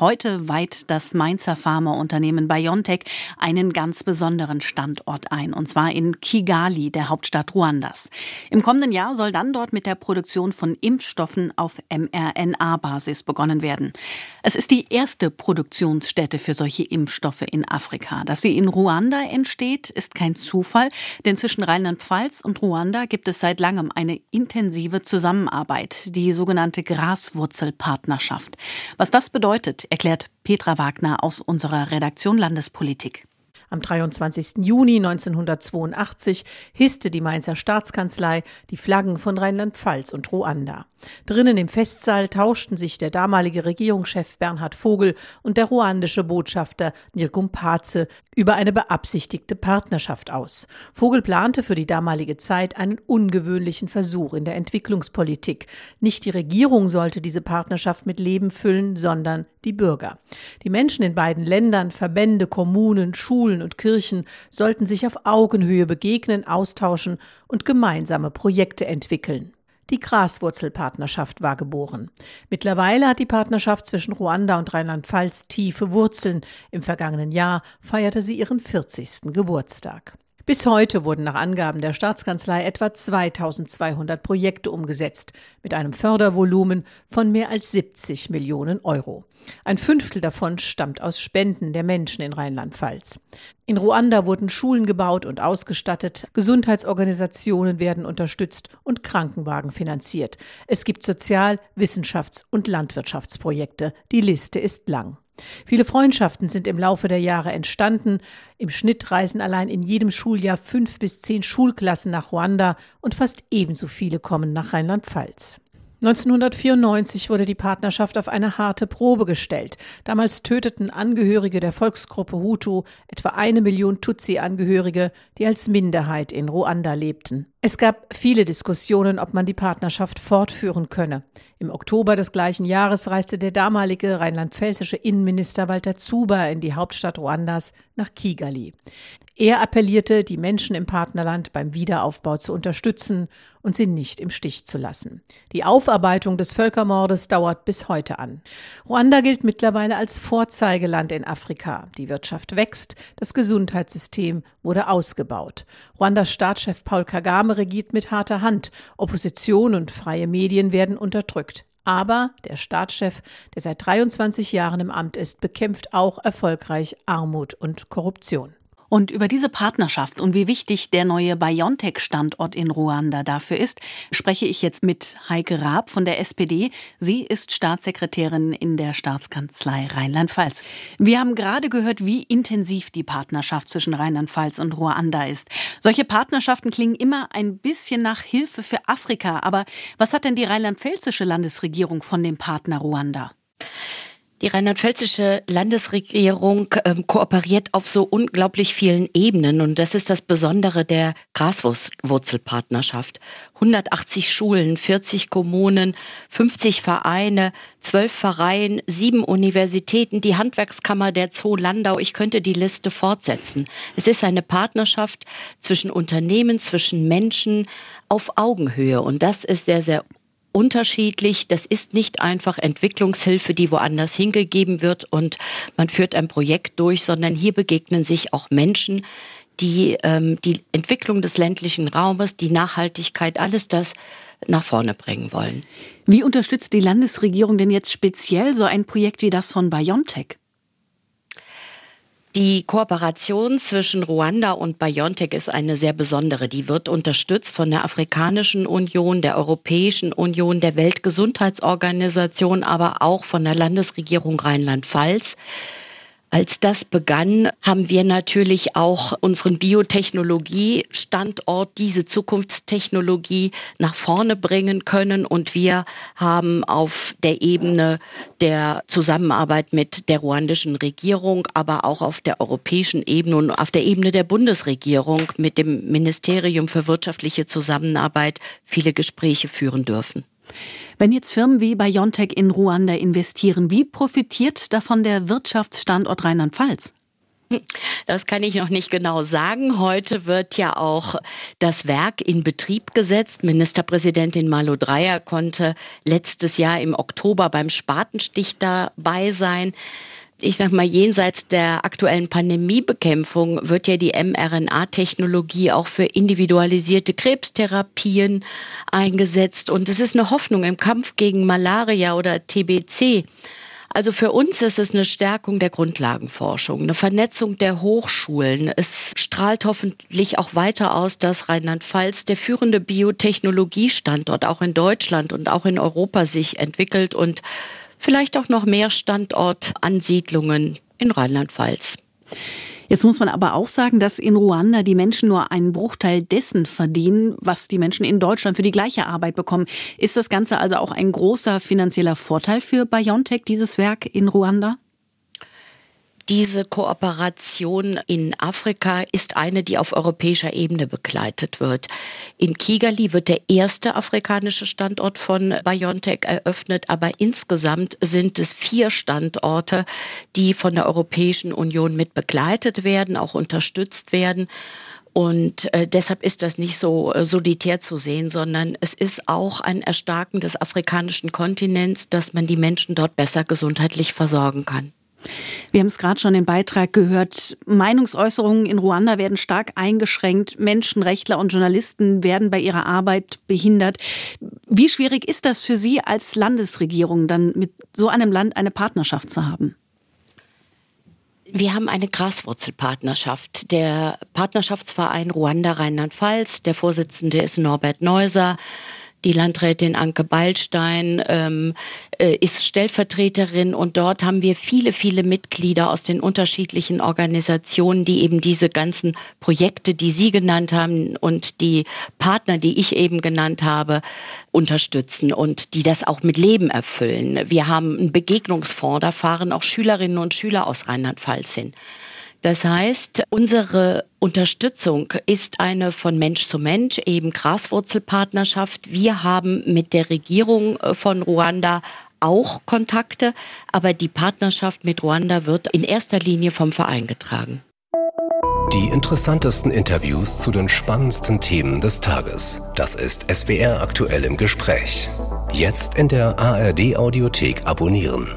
Heute weiht das Mainzer Pharmaunternehmen BioNTech einen ganz besonderen Standort ein, und zwar in Kigali, der Hauptstadt Ruandas. Im kommenden Jahr soll dann dort mit der Produktion von Impfstoffen auf mRNA-Basis begonnen werden. Es ist die erste Produktionsstätte für solche Impfstoffe in Afrika. Dass sie in Ruanda entsteht, ist kein Zufall, denn zwischen Rheinland-Pfalz und Ruanda gibt es seit langem eine intensive Zusammenarbeit, die sogenannte Graswurzelpartnerschaft. Was das bedeutet, erklärt Petra Wagner aus unserer Redaktion Landespolitik. Am 23. Juni 1982 hisste die Mainzer Staatskanzlei die Flaggen von Rheinland-Pfalz und Ruanda. Drinnen im Festsaal tauschten sich der damalige Regierungschef Bernhard Vogel und der ruandische Botschafter Nirgum Paze über eine beabsichtigte Partnerschaft aus. Vogel plante für die damalige Zeit einen ungewöhnlichen Versuch in der Entwicklungspolitik. Nicht die Regierung sollte diese Partnerschaft mit Leben füllen, sondern die Bürger. Die Menschen in beiden Ländern, Verbände, Kommunen, Schulen und Kirchen sollten sich auf Augenhöhe begegnen, austauschen und gemeinsame Projekte entwickeln. Die Graswurzelpartnerschaft war geboren. Mittlerweile hat die Partnerschaft zwischen Ruanda und Rheinland-Pfalz tiefe Wurzeln. Im vergangenen Jahr feierte sie ihren 40. Geburtstag. Bis heute wurden nach Angaben der Staatskanzlei etwa 2200 Projekte umgesetzt, mit einem Fördervolumen von mehr als 70 Millionen Euro. Ein Fünftel davon stammt aus Spenden der Menschen in Rheinland-Pfalz. In Ruanda wurden Schulen gebaut und ausgestattet, Gesundheitsorganisationen werden unterstützt und Krankenwagen finanziert. Es gibt Sozial-, Wissenschafts- und Landwirtschaftsprojekte. Die Liste ist lang. Viele Freundschaften sind im Laufe der Jahre entstanden. Im Schnitt reisen allein in jedem Schuljahr fünf bis zehn Schulklassen nach Ruanda und fast ebenso viele kommen nach Rheinland-Pfalz. 1994 wurde die Partnerschaft auf eine harte Probe gestellt. Damals töteten Angehörige der Volksgruppe Hutu etwa eine Million Tutsi-Angehörige, die als Minderheit in Ruanda lebten. Es gab viele Diskussionen, ob man die Partnerschaft fortführen könne. Im Oktober des gleichen Jahres reiste der damalige rheinland-pfälzische Innenminister Walter Zuber in die Hauptstadt Ruandas nach Kigali. Er appellierte, die Menschen im Partnerland beim Wiederaufbau zu unterstützen und sie nicht im Stich zu lassen. Die Aufarbeitung des Völkermordes dauert bis heute an. Ruanda gilt mittlerweile als Vorzeigeland in Afrika. Die Wirtschaft wächst, das Gesundheitssystem wurde ausgebaut. Ruandas Staatschef Paul Kagame regiert mit harter Hand. Opposition und freie Medien werden unterdrückt. Aber der Staatschef, der seit 23 Jahren im Amt ist, bekämpft auch erfolgreich Armut und Korruption. Und über diese Partnerschaft und wie wichtig der neue BioNTech-Standort in Ruanda dafür ist, spreche ich jetzt mit Heike Raab von der SPD. Sie ist Staatssekretärin in der Staatskanzlei Rheinland-Pfalz. Wir haben gerade gehört, wie intensiv die Partnerschaft zwischen Rheinland-Pfalz und Ruanda ist. Solche Partnerschaften klingen immer ein bisschen nach Hilfe für Afrika. Aber was hat denn die rheinland-pfälzische Landesregierung von dem Partner Ruanda? Die rheinland-pfälzische Landesregierung ähm, kooperiert auf so unglaublich vielen Ebenen und das ist das Besondere der Graswurzelpartnerschaft. 180 Schulen, 40 Kommunen, 50 Vereine, 12 Vereine, sieben Universitäten, die Handwerkskammer der Zoo Landau. Ich könnte die Liste fortsetzen. Es ist eine Partnerschaft zwischen Unternehmen, zwischen Menschen auf Augenhöhe und das ist sehr, sehr unterschiedlich. Das ist nicht einfach Entwicklungshilfe, die woanders hingegeben wird und man führt ein Projekt durch, sondern hier begegnen sich auch Menschen, die ähm, die Entwicklung des ländlichen Raumes, die Nachhaltigkeit, alles das nach vorne bringen wollen. Wie unterstützt die Landesregierung denn jetzt speziell so ein Projekt wie das von BioNTech? Die Kooperation zwischen Ruanda und BioNTech ist eine sehr besondere. Die wird unterstützt von der Afrikanischen Union, der Europäischen Union, der Weltgesundheitsorganisation, aber auch von der Landesregierung Rheinland-Pfalz. Als das begann, haben wir natürlich auch unseren Biotechnologie-Standort, diese Zukunftstechnologie nach vorne bringen können. Und wir haben auf der Ebene der Zusammenarbeit mit der ruandischen Regierung, aber auch auf der europäischen Ebene und auf der Ebene der Bundesregierung mit dem Ministerium für wirtschaftliche Zusammenarbeit viele Gespräche führen dürfen. Wenn jetzt Firmen wie BioNTech in Ruanda investieren, wie profitiert davon der Wirtschaftsstandort Rheinland-Pfalz? Das kann ich noch nicht genau sagen. Heute wird ja auch das Werk in Betrieb gesetzt. Ministerpräsidentin Malu Dreyer konnte letztes Jahr im Oktober beim Spatenstich dabei sein ich sag mal, jenseits der aktuellen Pandemiebekämpfung wird ja die mRNA-Technologie auch für individualisierte Krebstherapien eingesetzt. Und es ist eine Hoffnung im Kampf gegen Malaria oder TBC. Also für uns ist es eine Stärkung der Grundlagenforschung, eine Vernetzung der Hochschulen. Es strahlt hoffentlich auch weiter aus, dass Rheinland-Pfalz der führende Biotechnologiestandort auch in Deutschland und auch in Europa sich entwickelt und vielleicht auch noch mehr Standortansiedlungen in Rheinland-Pfalz. Jetzt muss man aber auch sagen, dass in Ruanda die Menschen nur einen Bruchteil dessen verdienen, was die Menschen in Deutschland für die gleiche Arbeit bekommen. Ist das Ganze also auch ein großer finanzieller Vorteil für BioNTech, dieses Werk in Ruanda? Diese Kooperation in Afrika ist eine, die auf europäischer Ebene begleitet wird. In Kigali wird der erste afrikanische Standort von BioNTech eröffnet, aber insgesamt sind es vier Standorte, die von der Europäischen Union mit begleitet werden, auch unterstützt werden. Und äh, deshalb ist das nicht so äh, solitär zu sehen, sondern es ist auch ein Erstarken des afrikanischen Kontinents, dass man die Menschen dort besser gesundheitlich versorgen kann. Wir haben es gerade schon im Beitrag gehört. Meinungsäußerungen in Ruanda werden stark eingeschränkt. Menschenrechtler und Journalisten werden bei ihrer Arbeit behindert. Wie schwierig ist das für Sie als Landesregierung, dann mit so einem Land eine Partnerschaft zu haben? Wir haben eine Graswurzelpartnerschaft. Der Partnerschaftsverein Ruanda Rheinland-Pfalz, der Vorsitzende ist Norbert Neuser. Die Landrätin Anke Ballstein ähm, äh, ist Stellvertreterin und dort haben wir viele, viele Mitglieder aus den unterschiedlichen Organisationen, die eben diese ganzen Projekte, die Sie genannt haben und die Partner, die ich eben genannt habe, unterstützen und die das auch mit Leben erfüllen. Wir haben einen Begegnungsfonds, da fahren auch Schülerinnen und Schüler aus Rheinland-Pfalz hin. Das heißt, unsere Unterstützung ist eine von Mensch zu Mensch, eben Graswurzelpartnerschaft. Wir haben mit der Regierung äh, von Ruanda auch Kontakte, aber die Partnerschaft mit Ruanda wird in erster Linie vom Verein getragen. Die interessantesten Interviews zu den spannendsten Themen des Tages. Das ist SWR aktuell im Gespräch. Jetzt in der ARD Audiothek abonnieren.